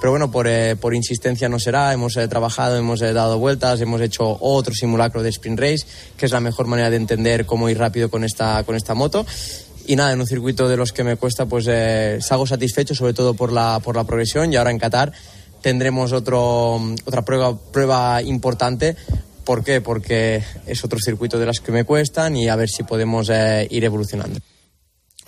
pero bueno, por, eh, por insistencia no será. Hemos eh, trabajado, hemos eh, dado vueltas, hemos hecho otro simulacro de sprint race, que es la mejor manera de entender cómo ir rápido con esta, con esta moto. Y nada, en un circuito de los que me cuesta, pues salgo satisfecho, sobre todo por la, por la progresión. Y ahora en Qatar tendremos otro, otra prueba, prueba importante ¿Por qué? Porque es otro circuito de las que me cuestan y a ver si podemos ir evolucionando.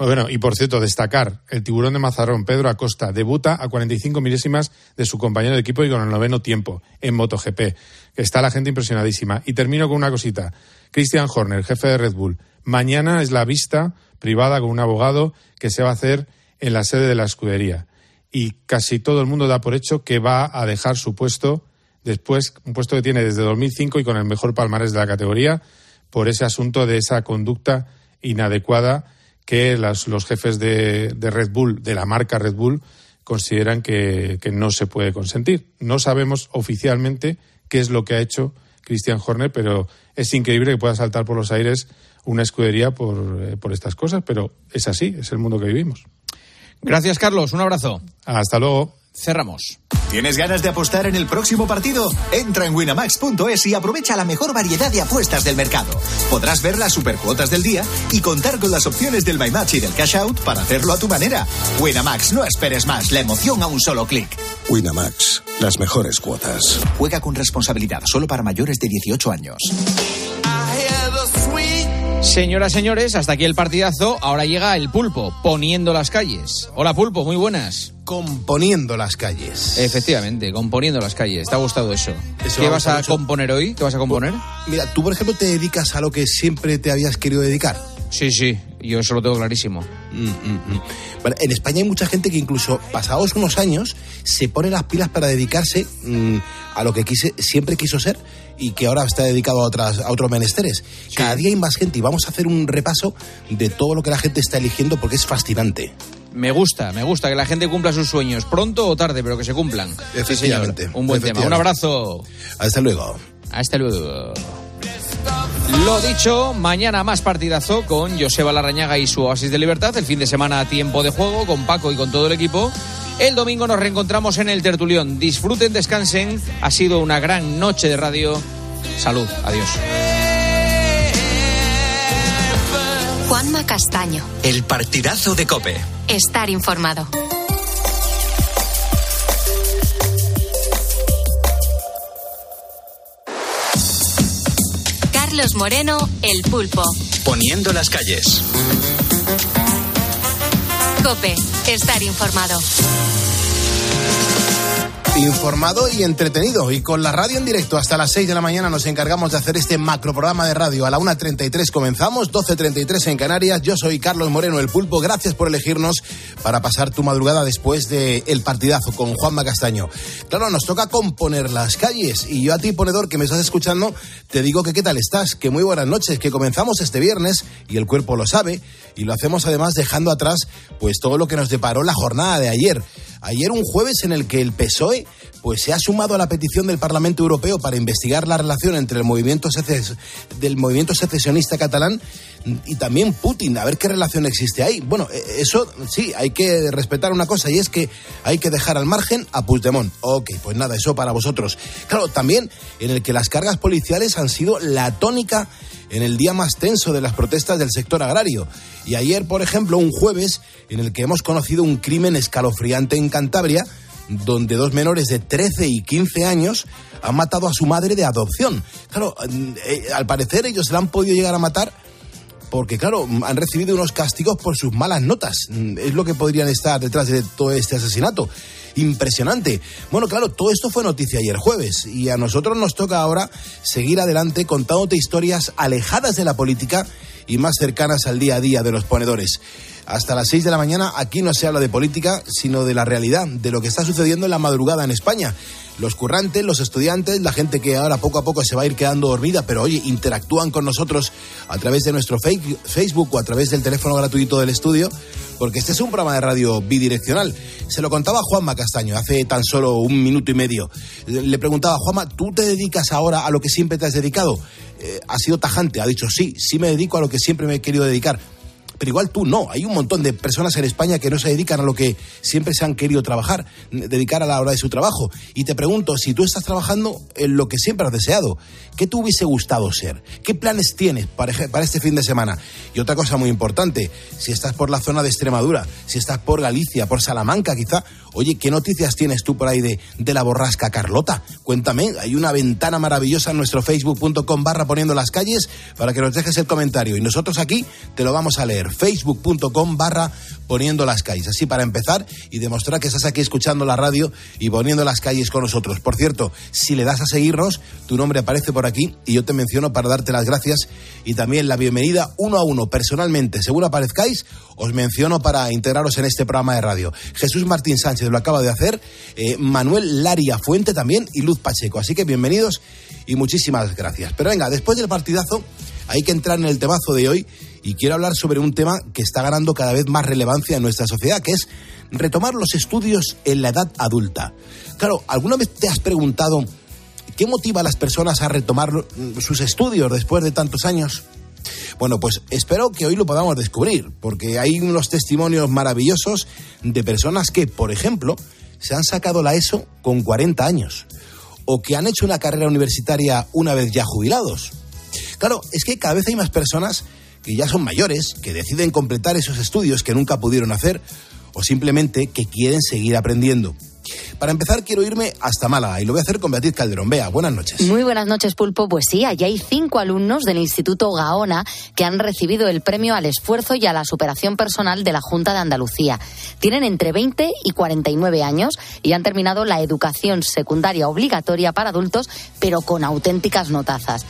Bueno, y por cierto, destacar, el tiburón de Mazarrón, Pedro Acosta, debuta a 45 milésimas de su compañero de equipo y con el noveno tiempo en MotoGP. Está la gente impresionadísima. Y termino con una cosita. Christian Horner, jefe de Red Bull. Mañana es la vista privada con un abogado que se va a hacer en la sede de la escudería. Y casi todo el mundo da por hecho que va a dejar su puesto después, un puesto que tiene desde 2005 y con el mejor palmarés de la categoría, por ese asunto de esa conducta inadecuada que los jefes de, Red Bull, de la marca Red Bull, consideran que, no se puede consentir. No sabemos oficialmente qué es lo que ha hecho Christian Horner, pero es increíble que pueda saltar por los aires una escudería por, eh, por estas cosas, pero es así, es el mundo que vivimos. Gracias, Carlos. Un abrazo. Hasta luego. Cerramos. ¿Tienes ganas de apostar en el próximo partido? Entra en winamax.es y aprovecha la mejor variedad de apuestas del mercado. Podrás ver las supercuotas del día y contar con las opciones del My Match y del Cash Out para hacerlo a tu manera. Winamax, no esperes más, la emoción a un solo clic. Winamax, las mejores cuotas. Juega con responsabilidad, solo para mayores de 18 años. Señoras, señores, hasta aquí el partidazo. Ahora llega el pulpo, poniendo las calles. Hola pulpo, muy buenas. Componiendo las calles. Efectivamente, componiendo las calles. ¿Te ha gustado eso? ¿Qué vas a componer hoy? ¿Qué vas a componer? Mira, tú por ejemplo te dedicas a lo que siempre te habías querido dedicar. Sí, sí, yo eso lo tengo clarísimo. Mm, mm, mm. Bueno, en España hay mucha gente que incluso pasados unos años se pone las pilas para dedicarse a lo que quise, siempre quiso ser y que ahora está dedicado a, otras, a otros menesteres. Cada día hay más gente y vamos a hacer un repaso de todo lo que la gente está eligiendo porque es fascinante. Me gusta, me gusta que la gente cumpla sus sueños, pronto o tarde, pero que se cumplan. Efectivamente. un buen tema. Un abrazo. Hasta luego. Hasta luego. Lo dicho, mañana más partidazo con Joseba Larrañaga y su Oasis de Libertad. El fin de semana a tiempo de juego con Paco y con todo el equipo. El domingo nos reencontramos en el Tertulión. Disfruten, descansen. Ha sido una gran noche de radio. Salud. Adiós. Juanma Castaño. El partidazo de Cope. Estar informado. Carlos Moreno, El Pulpo. Poniendo las calles. Cope, estar informado informado y entretenido. Y con la radio en directo hasta las 6 de la mañana nos encargamos de hacer este macro programa de radio. A la 1.33 comenzamos, 12.33 en Canarias. Yo soy Carlos Moreno, el pulpo. Gracias por elegirnos para pasar tu madrugada después del el partidazo con Juanma Castaño. Claro, nos toca componer las calles. Y yo a ti, ponedor, que me estás escuchando, te digo que qué tal estás, que muy buenas noches, que comenzamos este viernes y el cuerpo lo sabe. Y lo hacemos además dejando atrás pues todo lo que nos deparó la jornada de ayer. Ayer un jueves en el que el PSOE pues se ha sumado a la petición del Parlamento Europeo para investigar la relación entre el movimiento del movimiento secesionista catalán y también Putin, a ver qué relación existe ahí. Bueno, e, eso sí, hay que respetar una cosa y es que hay que dejar al margen a Puigdemont. Ok, pues nada, eso para vosotros. Claro, también en el que las cargas policiales han sido la tónica en el día más tenso de las protestas del sector agrario. Y ayer, por ejemplo, un jueves en el que hemos conocido un crimen escalofriante en Cantabria, donde dos menores de 13 y 15 años han matado a su madre de adopción. Claro, eh, al parecer ellos se la han podido llegar a matar porque, claro, han recibido unos castigos por sus malas notas. Es lo que podrían estar detrás de todo este asesinato. Impresionante. Bueno, claro, todo esto fue noticia ayer jueves y a nosotros nos toca ahora seguir adelante contándote historias alejadas de la política y más cercanas al día a día de los ponedores. Hasta las 6 de la mañana aquí no se habla de política, sino de la realidad, de lo que está sucediendo en la madrugada en España. Los currantes, los estudiantes, la gente que ahora poco a poco se va a ir quedando dormida, pero oye, interactúan con nosotros a través de nuestro Facebook o a través del teléfono gratuito del estudio, porque este es un programa de radio bidireccional. Se lo contaba Juanma Castaño hace tan solo un minuto y medio. Le preguntaba, Juanma, ¿tú te dedicas ahora a lo que siempre te has dedicado? Eh, ha sido tajante, ha dicho, sí, sí me dedico a lo que siempre me he querido dedicar pero igual tú no. Hay un montón de personas en España que no se dedican a lo que siempre se han querido trabajar, dedicar a la hora de su trabajo. Y te pregunto, si tú estás trabajando en lo que siempre has deseado, ¿qué te hubiese gustado ser? ¿Qué planes tienes para, para este fin de semana? Y otra cosa muy importante, si estás por la zona de Extremadura, si estás por Galicia, por Salamanca quizá, oye, ¿qué noticias tienes tú por ahí de, de la borrasca Carlota? Cuéntame, hay una ventana maravillosa en nuestro facebook.com barra poniendo las calles para que nos dejes el comentario. Y nosotros aquí te lo vamos a leer, facebook.com barra poniendo las calles. Así para empezar y demostrar que estás aquí escuchando la radio y poniendo las calles con nosotros. Por cierto, si le das a seguirnos, tu nombre aparece por aquí y yo te menciono para darte las gracias y también la bienvenida uno a uno personalmente. Según aparezcáis, os menciono para integraros en este programa de radio. Jesús Martín Sánchez lo acaba de hacer, eh, Manuel Laria Fuente también y Luz Pacheco. Así que bienvenidos y muchísimas gracias. Pero venga, después del partidazo hay que entrar en el temazo de hoy y quiero hablar sobre un tema que está ganando cada vez más relevancia en nuestra sociedad, que es retomar los estudios en la edad adulta. Claro, ¿alguna vez te has preguntado qué motiva a las personas a retomar sus estudios después de tantos años? Bueno, pues espero que hoy lo podamos descubrir, porque hay unos testimonios maravillosos de personas que, por ejemplo, se han sacado la ESO con 40 años, o que han hecho una carrera universitaria una vez ya jubilados. Claro, es que cada vez hay más personas que ya son mayores, que deciden completar esos estudios que nunca pudieron hacer, o simplemente que quieren seguir aprendiendo. Para empezar, quiero irme hasta Málaga y lo voy a hacer con Beatriz Calderón. Bea, buenas noches. Muy buenas noches, Pulpo. Pues sí, allí hay cinco alumnos del Instituto Gaona que han recibido el premio al esfuerzo y a la superación personal de la Junta de Andalucía. Tienen entre 20 y 49 años y han terminado la educación secundaria obligatoria para adultos, pero con auténticas notazas.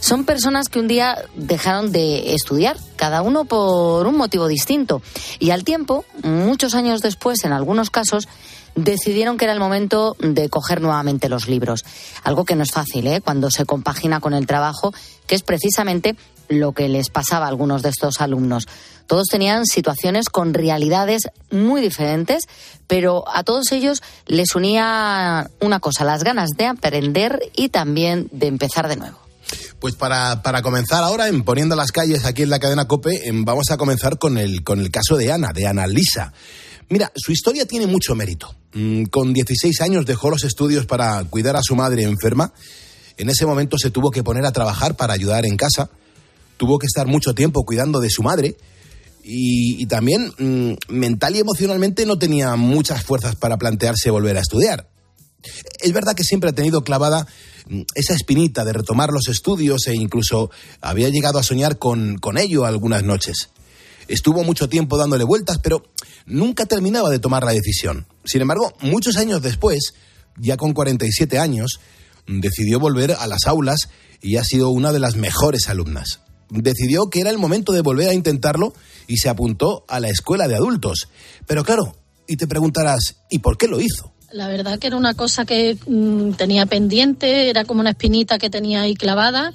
Son personas que un día dejaron de estudiar, cada uno por un motivo distinto. Y al tiempo, muchos años después, en algunos casos, decidieron que era el momento de coger nuevamente los libros. Algo que no es fácil, ¿eh? cuando se compagina con el trabajo, que es precisamente lo que les pasaba a algunos de estos alumnos. Todos tenían situaciones con realidades muy diferentes, pero a todos ellos les unía una cosa, las ganas de aprender y también de empezar de nuevo. Pues para, para, comenzar ahora, en Poniendo las calles aquí en la cadena COPE, vamos a comenzar con el, con el caso de Ana, de Ana Lisa. Mira, su historia tiene mucho mérito. Mm, con 16 años dejó los estudios para cuidar a su madre enferma. En ese momento se tuvo que poner a trabajar para ayudar en casa. Tuvo que estar mucho tiempo cuidando de su madre. Y, también mmm, mental y emocionalmente no tenía muchas fuerzas para plantearse volver a estudiar. Es verdad que siempre ha tenido clavada mm, esa espinita de retomar los estudios e incluso había llegado a soñar con, con ello algunas noches. Estuvo mucho tiempo dándole vueltas, pero nunca terminaba de tomar la decisión. Sin embargo, muchos años después, ya con 47 años, decidió volver a las aulas y ha sido una de las mejores alumnas. Decidió que era el momento de volver a intentarlo y se apuntó a la escuela de adultos. Pero claro, y te preguntarás, ¿y por qué lo hizo? La verdad que era una cosa que mmm, tenía pendiente, era como una espinita que tenía ahí clavada.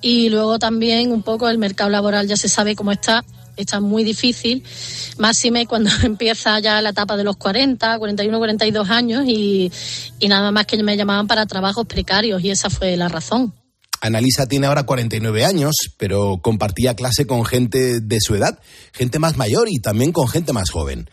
Y luego también un poco el mercado laboral ya se sabe cómo está está muy difícil, máxime cuando empieza ya la etapa de los 40, 41, 42 años y, y nada más que me llamaban para trabajos precarios y esa fue la razón. Analisa tiene ahora 49 años, pero compartía clase con gente de su edad, gente más mayor y también con gente más joven.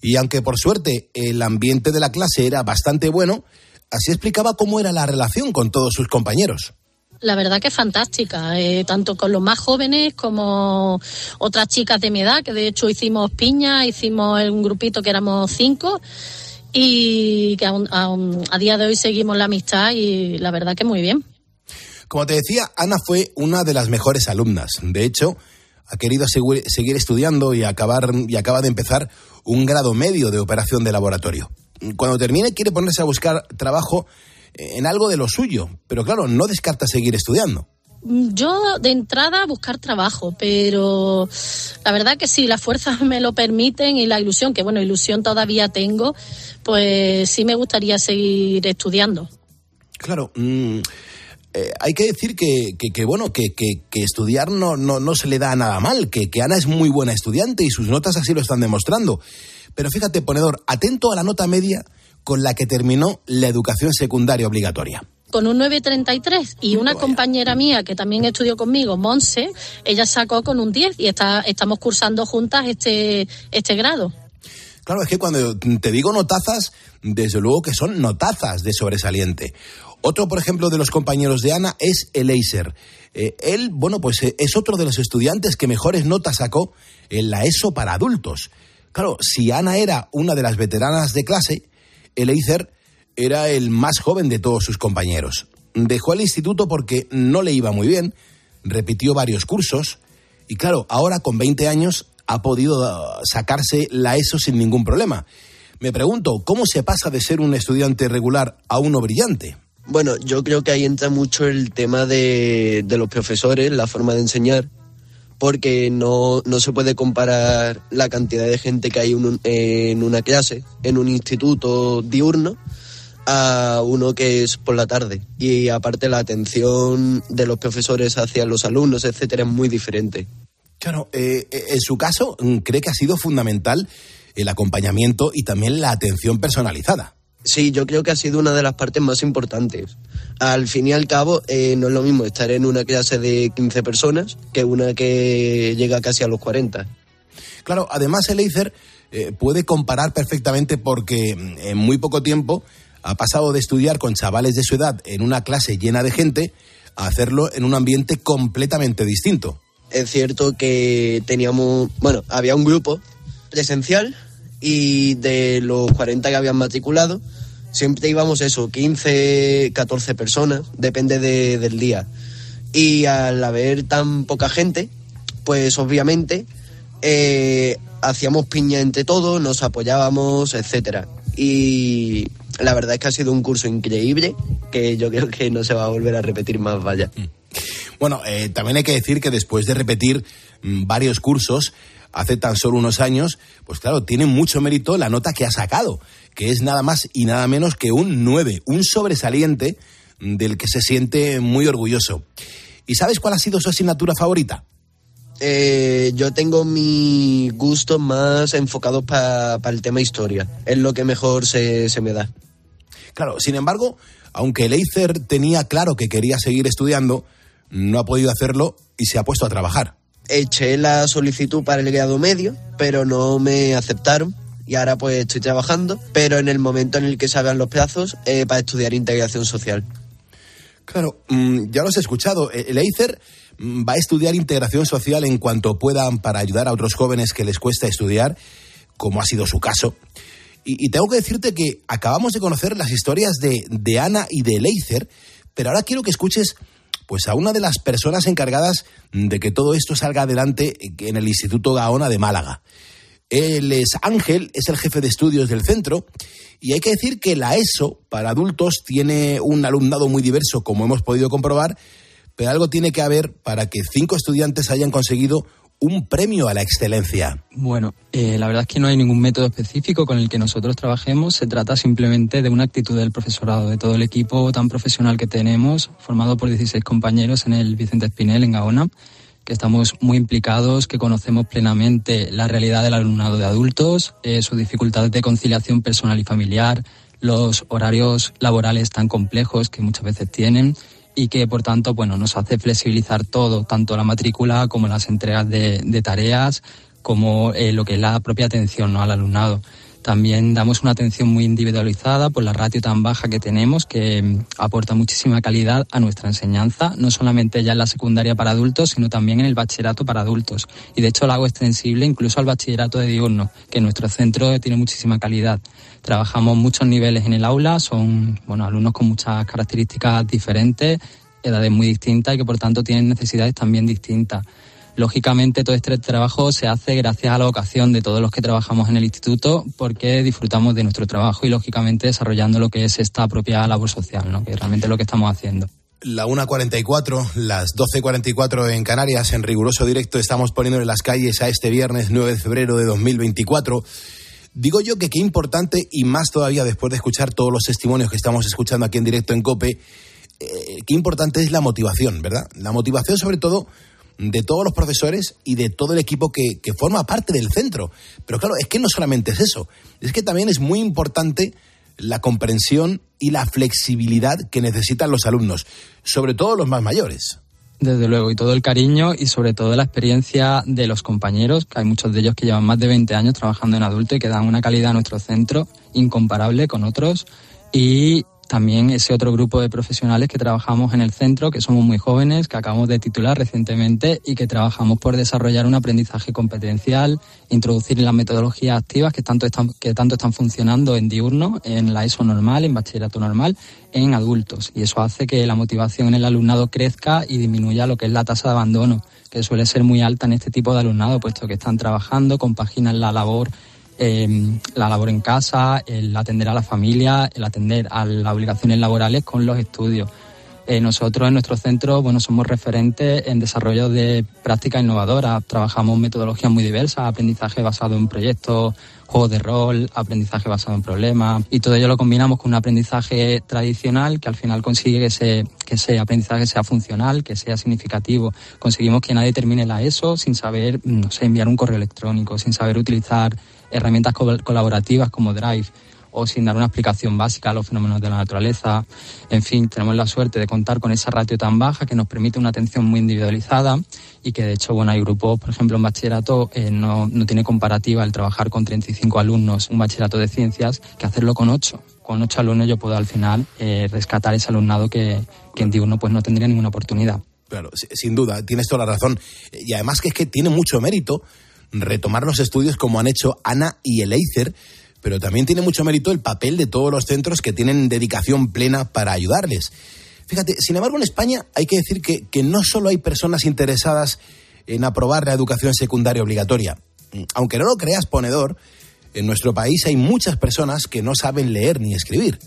Y aunque por suerte el ambiente de la clase era bastante bueno, así explicaba cómo era la relación con todos sus compañeros la verdad que es fantástica, eh, tanto con los más jóvenes como otras chicas de mi edad, que de hecho hicimos piña, hicimos un grupito que éramos cinco y que a día de hoy seguimos la amistad y la verdad que muy bien. Como te decía, Ana fue una de las mejores alumnas. De hecho, ha querido seguir estudiando y, acabar, y acaba de empezar un grado medio de operación de laboratorio. Cuando termine quiere ponerse a buscar trabajo en algo de lo suyo, pero claro, no descarta seguir estudiando. Yo de entrada buscar trabajo, pero la verdad que si las fuerzas me lo permiten y la ilusión, que bueno, ilusión todavía tengo, pues sí me gustaría seguir estudiando. Claro, mmm, eh, hay que decir que, que, que bueno, que, que, estudiar no, no, no, se le da nada mal, que, que Ana es muy buena estudiante y sus notas así lo están demostrando. Pero fíjate, ponedor, atento a la nota media con la que terminó la educación secundaria obligatoria. con un 9.33 y una compañera mía que también estudió conmigo, Monse, ella sacó con un 10 y está, estamos cursando juntas este, este grado. Claro, es que cuando te digo notazas, desde luego que son notazas de sobresaliente. Otro, por ejemplo, de los compañeros de Ana es Eleiser. Eh, él, bueno, pues eh, es otro de los estudiantes que mejores notas sacó en la ESO para adultos. Claro, si Ana era una de las veteranas de clase, Eleiser era el más joven de todos sus compañeros. Dejó el instituto porque no le iba muy bien, repitió varios cursos y claro, ahora con 20 años ha podido uh, sacarse la ESO sin ningún problema. Me pregunto, ¿cómo se pasa de ser un estudiante regular a uno brillante? Bueno, yo creo que ahí entra mucho el tema de, los profesores, la forma de enseñar, porque no, se puede comparar la cantidad de gente que hay en una clase, en un instituto diurno, a uno que es por la tarde. Y aparte la atención de los profesores hacia los alumnos, etcétera, es muy diferente. Claro, eh, eh, en su caso, mm, ¿cree que ha sido fundamental el acompañamiento y también la atención personalizada? Sí, yo creo que ha sido una de las partes más importantes. Al fin y al cabo, eh, no es lo mismo estar en una clase de 15 personas que una que llega casi a los 40. Claro, además el Eizer puede comparar perfectamente porque mm, en muy poco tiempo ha pasado de estudiar con chavales de su edad en una clase llena de gente a hacerlo en un ambiente completamente distinto es cierto que teníamos, bueno, había un grupo presencial y de los 40 que habían matriculado, siempre íbamos eso, 15, 14 personas, depende del día. Y al haber tan poca gente, pues obviamente eh, hacíamos piña entre todos, nos apoyábamos, etcétera. Y la verdad es que ha sido un curso increíble que yo creo que no se va a volver a repetir más, vaya. Mm. Bueno, eh, también hay que decir que después de repetir mm, varios cursos hace tan solo unos años, pues claro, tiene mucho mérito la nota que ha sacado, que es nada más y nada menos que un 9, un sobresaliente del que se siente muy orgulloso. ¿Y sabes cuál ha sido su asignatura favorita? Eh, yo tengo mi gusto más enfocado para el tema historia. Es lo que mejor se, se me da. Claro, sin embargo, aunque Leicer tenía claro que quería seguir estudiando, no ha podido hacerlo y se ha puesto a trabajar. Eché la solicitud para el grado medio, pero no me aceptaron y ahora pues estoy trabajando, pero en el momento en el que salgan los plazos eh, para estudiar integración social. Claro, mm, ya lo has escuchado. E-, el EICER mm, va a estudiar integración social en cuanto puedan para ayudar a otros jóvenes que les cuesta estudiar, como ha sido su caso. Y, tengo que decirte que acabamos de conocer las historias de, de Ana y de Leicer, pero ahora quiero que escuches pues a una de las personas encargadas de que todo esto salga adelante en el Instituto Gaona de Málaga. Él es Ángel, es el jefe de estudios del centro y hay que decir que la ESO para adultos tiene un alumnado muy diverso, como hemos podido comprobar, pero algo tiene que haber para que cinco estudiantes hayan conseguido un premio a la excelencia? Bueno, eh, la verdad es que no hay ningún método específico con el que nosotros trabajemos. Se trata simplemente de una actitud del profesorado, de todo el equipo tan profesional que tenemos, formado por 16 compañeros en el Vicente Espinel, en Gaona, que estamos muy implicados, que conocemos plenamente la realidad del alumnado de adultos, eh, sus dificultades de conciliación personal y familiar, los horarios laborales tan complejos que muchas veces tienen y que por tanto bueno nos hace flexibilizar todo, tanto la matrícula como las entregas de, tareas, como eh, lo que es la propia atención ¿no? al alumnado. También damos una atención muy individualizada por la ratio tan baja que tenemos, que mm, aporta muchísima calidad a nuestra enseñanza, no solamente ya en la secundaria para adultos, sino también en el bachillerato para adultos. Y de hecho lo hago extensible incluso al bachillerato de diurno, que nuestro centro tiene muchísima calidad. Trabajamos muchos niveles en el aula, son bueno, alumnos con muchas características diferentes, edades muy distintas y que por tanto tienen necesidades también distintas. Lógicamente todo este trabajo se hace gracias a la vocación de todos los que trabajamos en el instituto porque disfrutamos de nuestro trabajo y lógicamente desarrollando lo que es esta propia labor social, ¿no? que realmente es lo que estamos haciendo. La 1.44, las 12.44 en Canarias, en riguroso directo estamos poniendo en las calles a este viernes 9 de febrero de 2024. Digo yo que qué importante y más todavía después de escuchar todos los testimonios que estamos escuchando aquí en directo en COPE, eh, qué importante es la motivación, ¿verdad? La motivación sobre todo de todos los profesores y de todo el equipo que, forma parte del centro. Pero claro, es que no solamente es eso, es que también es muy importante la comprensión y la flexibilidad que necesitan los alumnos, sobre todo los más mayores. Desde luego, y todo el cariño y sobre todo la experiencia de los compañeros, que hay muchos de ellos que llevan más de 20 años trabajando en adulto y que dan una calidad a nuestro centro incomparable con otros. Y también ese otro grupo de profesionales que trabajamos en el centro, que somos muy jóvenes, que acabamos de titular recientemente y que trabajamos por desarrollar un aprendizaje competencial, introducir las metodologías activas que tanto están, que tanto están funcionando en diurno, en la ESO normal, en bachillerato normal, en adultos. Y eso hace que la motivación en el alumnado crezca y disminuya lo que es la tasa de abandono, que suele ser muy alta en este tipo de alumnado, puesto que están trabajando, compaginan la labor Em, la labor en casa, el atender a la familia, el atender a las obligaciones laborales con los estudios. Eh, nosotros en nuestro centro bueno, somos referentes en desarrollo de prácticas innovadoras. Trabajamos metodologías muy diversas, aprendizaje basado en proyectos, juegos de rol, aprendizaje basado en problemas y todo ello lo combinamos con un aprendizaje tradicional que al final consigue que ese, que ese aprendizaje sea funcional, que sea significativo. Conseguimos que nadie termine la ESO sin saber, no enviar un correo electrónico, sin saber utilizar herramientas colaborativas como Drive o sin dar una explicación básica a los fenómenos de la naturaleza. En fin, tenemos la suerte de contar con esa ratio tan baja que nos permite una atención muy individualizada y que de hecho, bueno, hay grupos, por ejemplo, en bachillerato eh, no, no tiene comparativa el trabajar con 35 alumnos, un bachillerato de ciencias, que hacerlo con 8. Con 8 alumnos yo puedo al final eh, rescatar ese alumnado que, que en diurno pues no tendría ninguna oportunidad. Claro, sin duda, tienes toda la razón. Y además que es que tiene mucho mérito retomar los estudios como han hecho Ana y Eleizer, pero también tiene mucho mérito el papel de todos los centros que tienen dedicación plena para ayudarles. Fíjate, sin embargo, en España hay que decir que, que no solo hay personas interesadas en aprobar la educación secundaria obligatoria. Aunque no lo creas ponedor, en nuestro país hay muchas personas que no saben leer ni escribir.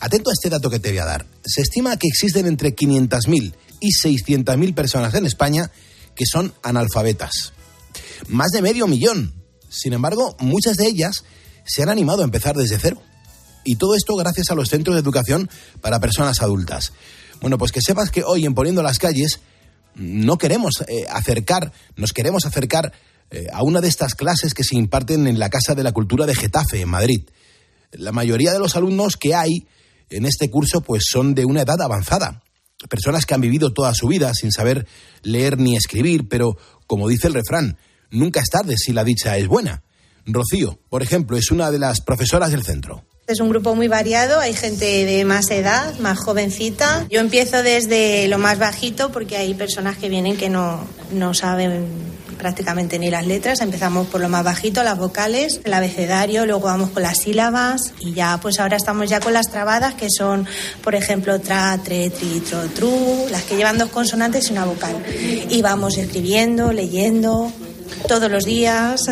Atento a este dato que te voy a dar. Se estima que existen entre 500.000 y 600.000 personas en España que son analfabetas más de medio millón. Sin embargo, muchas de ellas se han animado a empezar desde cero. Y todo esto gracias a los centros de educación para personas adultas. Bueno, pues que sepas que hoy en Poniendo las Calles no queremos eh, acercar, nos queremos acercar eh, a una de estas clases que se imparten en la Casa de la Cultura de Getafe, en Madrid. La mayoría de los alumnos que hay en este curso pues son de una edad avanzada. Personas que han vivido toda su vida sin saber leer ni escribir, pero como dice el refrán, nunca es tarde si la dicha es buena. Rocío, por ejemplo, es una de las profesoras del centro. Es un grupo muy variado, hay gente de más edad, más jovencita. Yo empiezo desde lo más bajito porque hay personas que vienen que no, no saben prácticamente ni las letras. Empezamos por lo más bajito, las vocales, el abecedario, luego vamos con las sílabas y ya pues ahora estamos ya con las trabadas que son, por ejemplo, tra, tre, tri, tro, tru, las que llevan dos consonantes y una vocal. Y vamos escribiendo, leyendo, todos los días.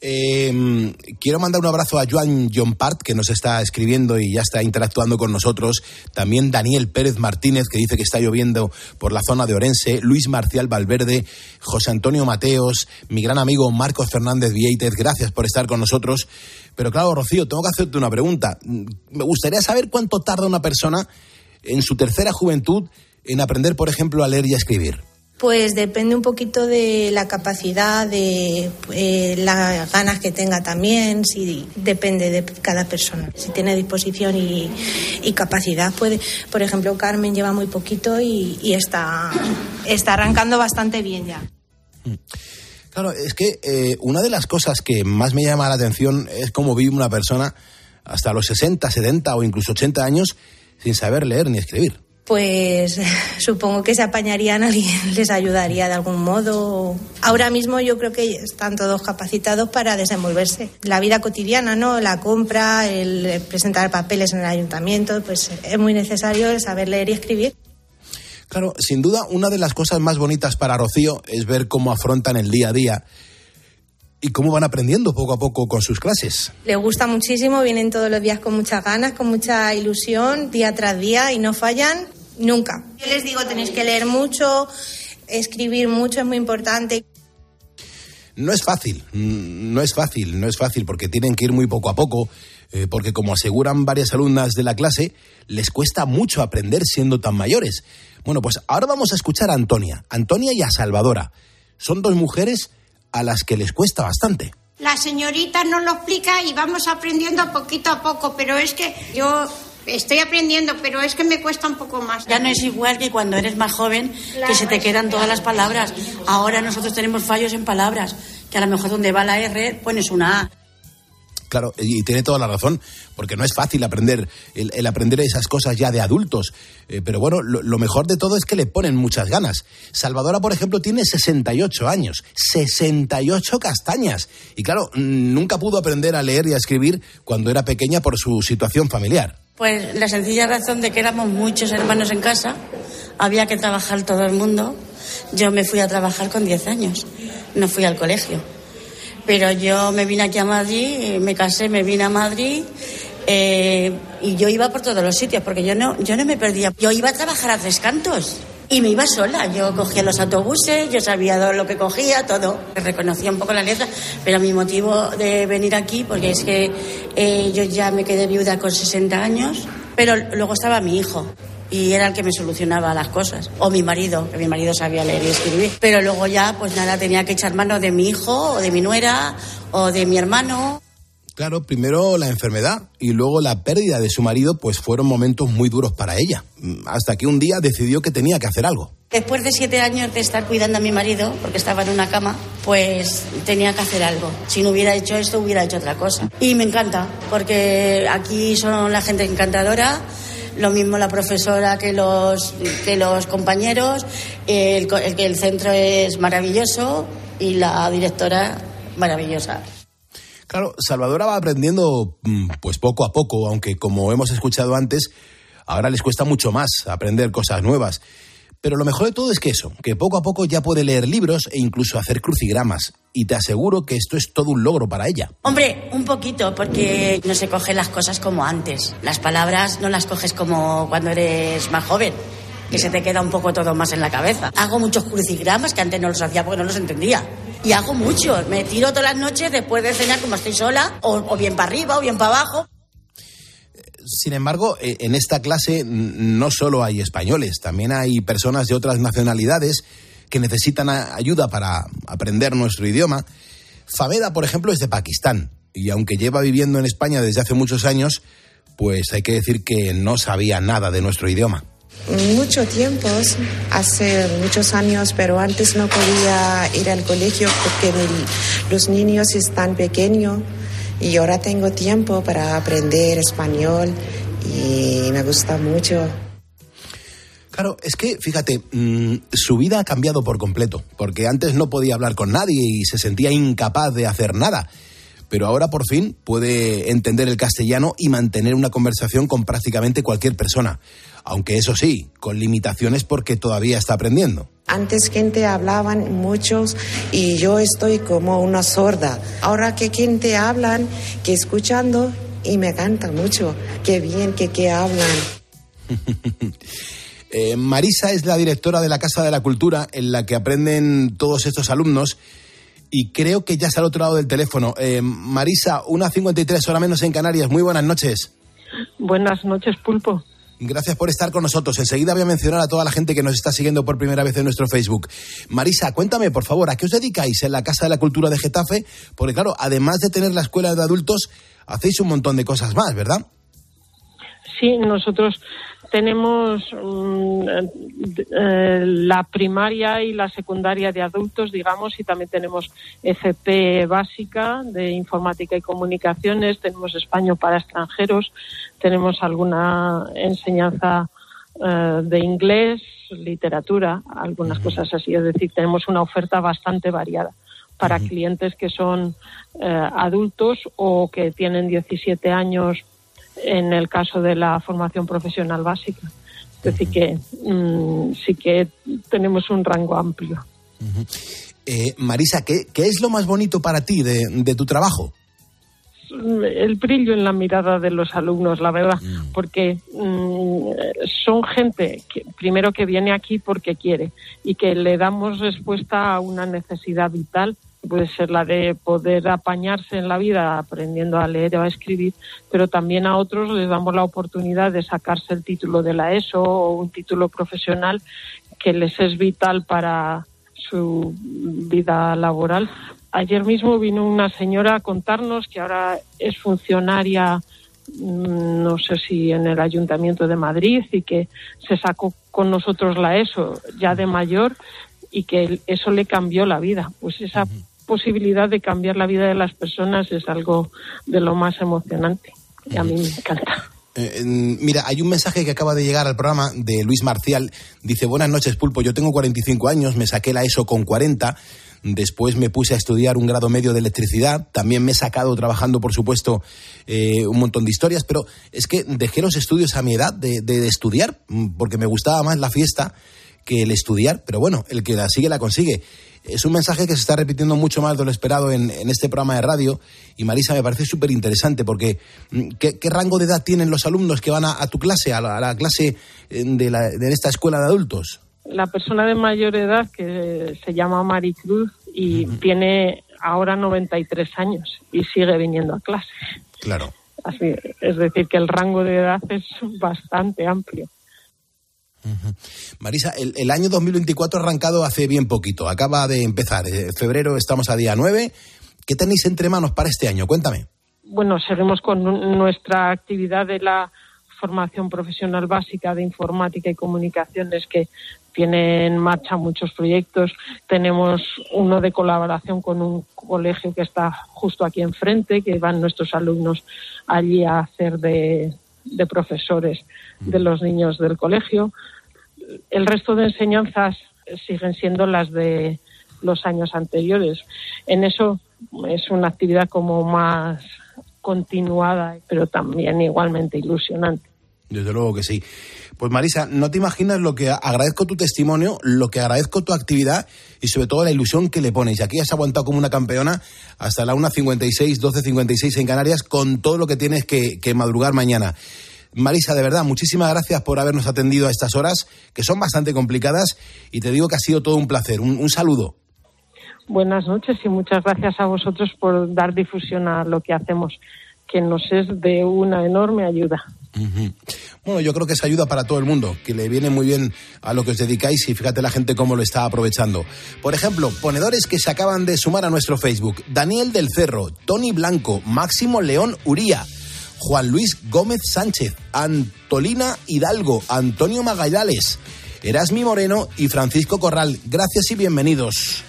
Eh, quiero mandar un abrazo a Joan John Part, que nos está escribiendo y ya está interactuando con nosotros. También Daniel Pérez Martínez, que dice que está lloviendo por la zona de Orense. Luis Marcial Valverde, José Antonio Mateos, mi gran amigo Marcos Fernández Vieitez. Gracias por estar con nosotros. Pero claro, Rocío, tengo que hacerte una pregunta. Me gustaría saber cuánto tarda una persona en su tercera juventud en aprender, por ejemplo, a leer y a escribir. Pues depende un poquito de la capacidad, de eh, las ganas que tenga también, si depende de cada persona. Si tiene disposición y, capacidad, puede. Por ejemplo, Carmen lleva muy poquito y, está, está arrancando bastante bien ya. Mm. Claro, es que eh, una de las cosas que más me llama la atención es cómo vive una persona hasta los 60, 70 o incluso 80 años sin saber leer ni escribir pues supongo que se apañarían, alguien les ayudaría de algún modo. Ahora mismo yo creo que están todos capacitados para desenvolverse. La vida cotidiana, ¿no? La compra, el presentar papeles en el ayuntamiento, pues es muy necesario saber leer y escribir. Claro, sin duda, una de las cosas más bonitas para Rocío es ver cómo afrontan el día a día y cómo van aprendiendo poco a poco con sus clases. Le gusta muchísimo, vienen todos los días con muchas ganas, con mucha ilusión, día tras día y no fallan nunca. Yo les digo, tenéis que leer mucho, escribir mucho, es muy importante. No es fácil, mm, no es fácil, no es fácil porque tienen que ir muy poco a poco, eh, porque como aseguran varias alumnas de la clase, les cuesta mucho aprender siendo tan mayores. Bueno, pues ahora vamos a escuchar a Antonia, Antonia y a Salvadora. Son dos mujeres a las que les cuesta bastante. La señorita nos lo explica y vamos aprendiendo poquito a poco, pero es que yo estoy aprendiendo, pero es que me cuesta un poco más. Ya no es igual que cuando eres más joven, que se te quedan todas las palabras. Ahora nosotros tenemos fallos en palabras, que a lo mejor donde va la R pones una A. Claro, y tiene toda la razón, porque no es fácil aprender el, el aprender esas cosas ya de adultos. Eh, pero bueno, lo, lo, mejor de todo es que le ponen muchas ganas. Salvadora, por ejemplo, tiene 68 años, 68 castañas. Y claro, nunca pudo aprender a leer y a escribir cuando era pequeña por su situación familiar. Pues la sencilla razón de que éramos muchos hermanos en casa, había que trabajar todo el mundo. Yo me fui a trabajar con 10 años, no fui al colegio pero yo me vine aquí a Madrid, me casé, me vine a Madrid eh, y yo iba por todos los sitios porque yo no, yo no me perdía. Yo iba a trabajar a tres cantos. Y me iba sola, yo cogía los autobuses, yo sabía lo que cogía, todo. Reconocía un poco la letra, pero mi motivo de venir aquí, porque es que eh, yo ya me quedé viuda con 60 años, pero luego estaba mi hijo y era el que me solucionaba las cosas. O mi marido, que mi marido sabía leer y escribir. Pero luego ya, pues nada, tenía que echar mano de mi hijo, o de mi nuera, o de mi hermano. Claro, primero la enfermedad y luego la pérdida de su marido, pues fueron momentos muy duros para ella. Hasta que un día decidió que tenía que hacer algo. Después de siete años de estar cuidando a mi marido, porque estaba en una cama, pues tenía que hacer algo. Si no hubiera hecho esto, hubiera hecho otra cosa. Y me encanta, porque aquí son la gente encantadora lo mismo la profesora que los, que los compañeros, el, el, el centro es maravilloso y la directora maravillosa. Claro, Salvadora va aprendiendo pues poco a poco, aunque como hemos escuchado antes, ahora les cuesta mucho más aprender cosas nuevas. Pero lo mejor de todo es que eso, que poco a poco ya puede leer libros e incluso hacer crucigramas. Y te aseguro que esto es todo un logro para ella. Hombre, un poquito, porque no se cogen las cosas como antes. Las palabras no las coges como cuando eres más joven que se te queda un poco todo más en la cabeza. Hago muchos crucigramas que antes no los hacía porque no los entendía. Y hago muchos. Me tiro todas las noches después de cenar como estoy sola, o, bien para arriba o bien para abajo. Sin embargo, en esta clase no solo hay españoles, también hay personas de otras nacionalidades que necesitan ayuda para aprender nuestro idioma. Fabeda, por ejemplo, es de Pakistán y aunque lleva viviendo en España desde hace muchos años, pues hay que decir que no sabía nada de nuestro idioma. Mucho tiempo, hace muchos años, pero antes no podía ir al colegio porque los niños están pequeños y ahora tengo tiempo para aprender español y me gusta mucho. Claro, es que, fíjate, mmm, su vida ha cambiado por completo, porque antes no podía hablar con nadie y se sentía incapaz de hacer nada. Pero ahora por fin puede entender el castellano y mantener una conversación con prácticamente cualquier persona. Aunque eso sí, con limitaciones porque todavía está aprendiendo. Antes gente hablaban muchos y yo estoy como una sorda. Ahora que gente hablan, que escuchando y me canta mucho. Qué bien que, que hablan. eh, Marisa es la directora de la Casa de la Cultura en la que aprenden todos estos alumnos y creo que ya está al otro lado del teléfono. Eh, Marisa, 1.53 hora menos en Canarias. Muy buenas noches. Buenas noches, Pulpo. Gracias por estar con nosotros. Enseguida voy a mencionar a toda la gente que nos está siguiendo por primera vez en nuestro Facebook. Marisa, cuéntame, por favor, ¿a qué os dedicáis en la Casa de la Cultura de Getafe? Porque, claro, además de tener la escuela de adultos, hacéis un montón de cosas más, ¿verdad? Sí, nosotros tenemos um, eh, la primaria y la secundaria de adultos, digamos, y también tenemos FP básica de informática y comunicaciones, tenemos español para extranjeros, tenemos alguna enseñanza uh, de inglés, literatura, algunas cosas así. Es decir, tenemos una oferta bastante variada para clientes que son uh, adultos o que tienen 17 años en el caso de la formación profesional básica. Es decir, que mmm, sí que tenemos un rango amplio. Uh -huh. eh, Marisa, ¿qué, ¿qué, es lo más bonito para ti de, de, tu trabajo? El brillo en la mirada de los alumnos, la verdad, mm. porque mmm, son gente, que, primero que viene aquí porque quiere y que le damos respuesta a una necesidad vital puede ser la de poder apañarse en la vida aprendiendo a leer o a escribir, pero también a otros les damos la oportunidad de sacarse el título de la ESO o un título profesional que les es vital para su vida laboral, ayer mismo vino una señora a contarnos que ahora es funcionaria, mm, no sé si en el Ayuntamiento de Madrid, y que se sacó con nosotros la ESO ya de mayor y que eso le cambió la vida. Pues esa posibilidad de cambiar la vida de las personas es algo de lo más emocionante y a mí me encanta. Eh, mira, hay un mensaje que acaba de llegar al programa de Luis Marcial. Dice, buenas noches, Pulpo. Yo tengo 45 años, me saqué la ESO con 40. Después me puse a estudiar un grado medio de electricidad. También me he sacado trabajando, por supuesto, eh, un montón de historias. Pero es que dejé los estudios a mi edad de, de estudiar, mm, porque me gustaba más la fiesta que el estudiar. Pero bueno, el que la sigue, la consigue. Es un mensaje que se está repitiendo mucho más de lo esperado en, en este programa de radio. Y Marisa, me parece súper interesante porque mm, ¿qué, ¿qué, rango de edad tienen los alumnos que van a, a tu clase, a la, a la clase eh, de, la, de esta escuela de adultos? La persona de mayor edad que se llama Maricruz y uh -huh. tiene ahora 93 años y sigue viniendo a clase. Claro. Así, es decir, que el rango de edad es bastante amplio. Marisa, el, año 2024 ha arrancado hace bien poquito, acaba de empezar. En febrero estamos a día 9. ¿Qué tenéis entre manos para este año? Cuéntame. Bueno, seguimos con nuestra actividad de la formación profesional básica de informática y comunicaciones que tiene en marcha muchos proyectos. Tenemos uno de colaboración con un colegio que está justo aquí enfrente, que van nuestros alumnos allí a hacer de, de profesores de los niños del colegio. El resto de enseñanzas siguen siendo las de los años anteriores. En eso es una actividad como más continuada, pero también igualmente ilusionante. Desde luego que sí. Pues Marisa, no te imaginas lo que agradezco tu testimonio, lo que agradezco tu actividad y sobre todo la ilusión que le pones. Y aquí has aguantado como una campeona hasta la 1.56, 12.56 en Canarias con todo lo que tienes que, madrugar mañana. Marisa, de verdad, muchísimas gracias por habernos atendido a estas horas, que son bastante complicadas, y te digo que ha sido todo un placer. Un, un saludo. Buenas noches y muchas gracias a vosotros por dar difusión a lo que hacemos, que nos es de una enorme ayuda. Bueno, yo creo que es ayuda para todo el mundo, que le viene muy bien a lo que os dedicáis y fíjate la gente cómo lo está aprovechando. Por ejemplo, ponedores que se acaban de sumar a nuestro Facebook. Daniel del Cerro, Tony Blanco, Máximo León Uría, Juan Luis Gómez Sánchez, Antolina Hidalgo, Antonio Magallales, Erasmi Moreno y Francisco Corral. Gracias y bienvenidos.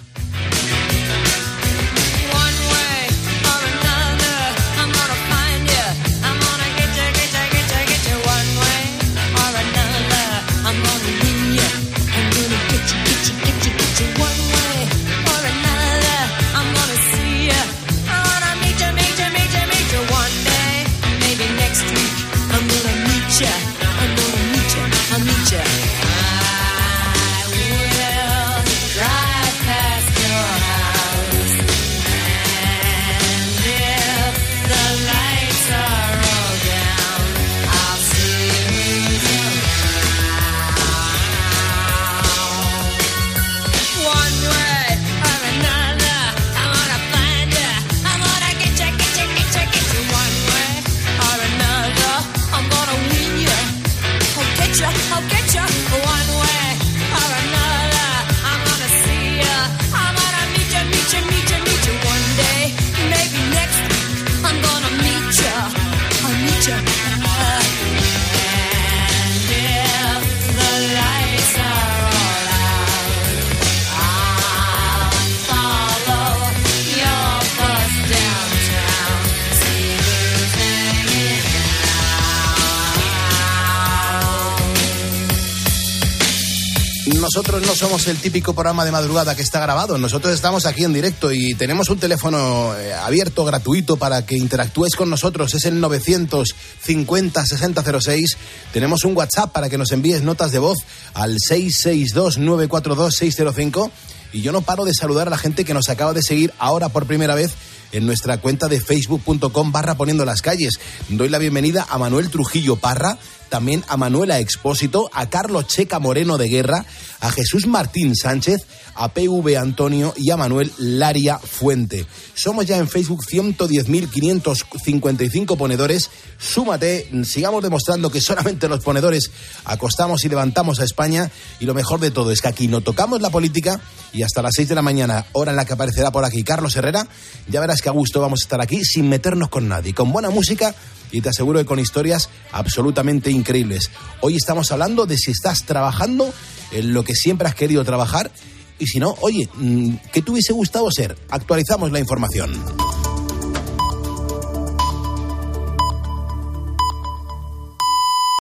Somos el típico programa de madrugada que está grabado. Nosotros estamos aquí en directo y tenemos un teléfono eh, abierto, gratuito, para que interactúes con nosotros. Es el 950-6006. Tenemos un WhatsApp para que nos envíes notas de voz al 662-942-605. Y yo no paro de saludar a la gente que nos acaba de seguir ahora por primera vez en nuestra cuenta de facebook.com barra poniendo las calles. Doy la bienvenida a Manuel Trujillo Parra, también a Manuela Expósito, a Carlos Checa Moreno de Guerra, a Jesús Martín Sánchez, a PV Antonio y a Manuel Laria Fuente. Somos ya en Facebook 110.555 ponedores. Súmate, sigamos demostrando que solamente los ponedores acostamos y levantamos a España. Y lo mejor de todo es que aquí no tocamos la política y hasta las 6 de la mañana, hora en la que aparecerá por aquí Carlos Herrera, ya verás que a gusto vamos a estar aquí sin meternos con nadie, con buena música y te aseguro que con historias absolutamente increíbles. Hoy estamos hablando de si estás trabajando en lo que siempre has querido trabajar y si no, oye, mm, ¿qué te hubiese gustado ser? Actualizamos la información.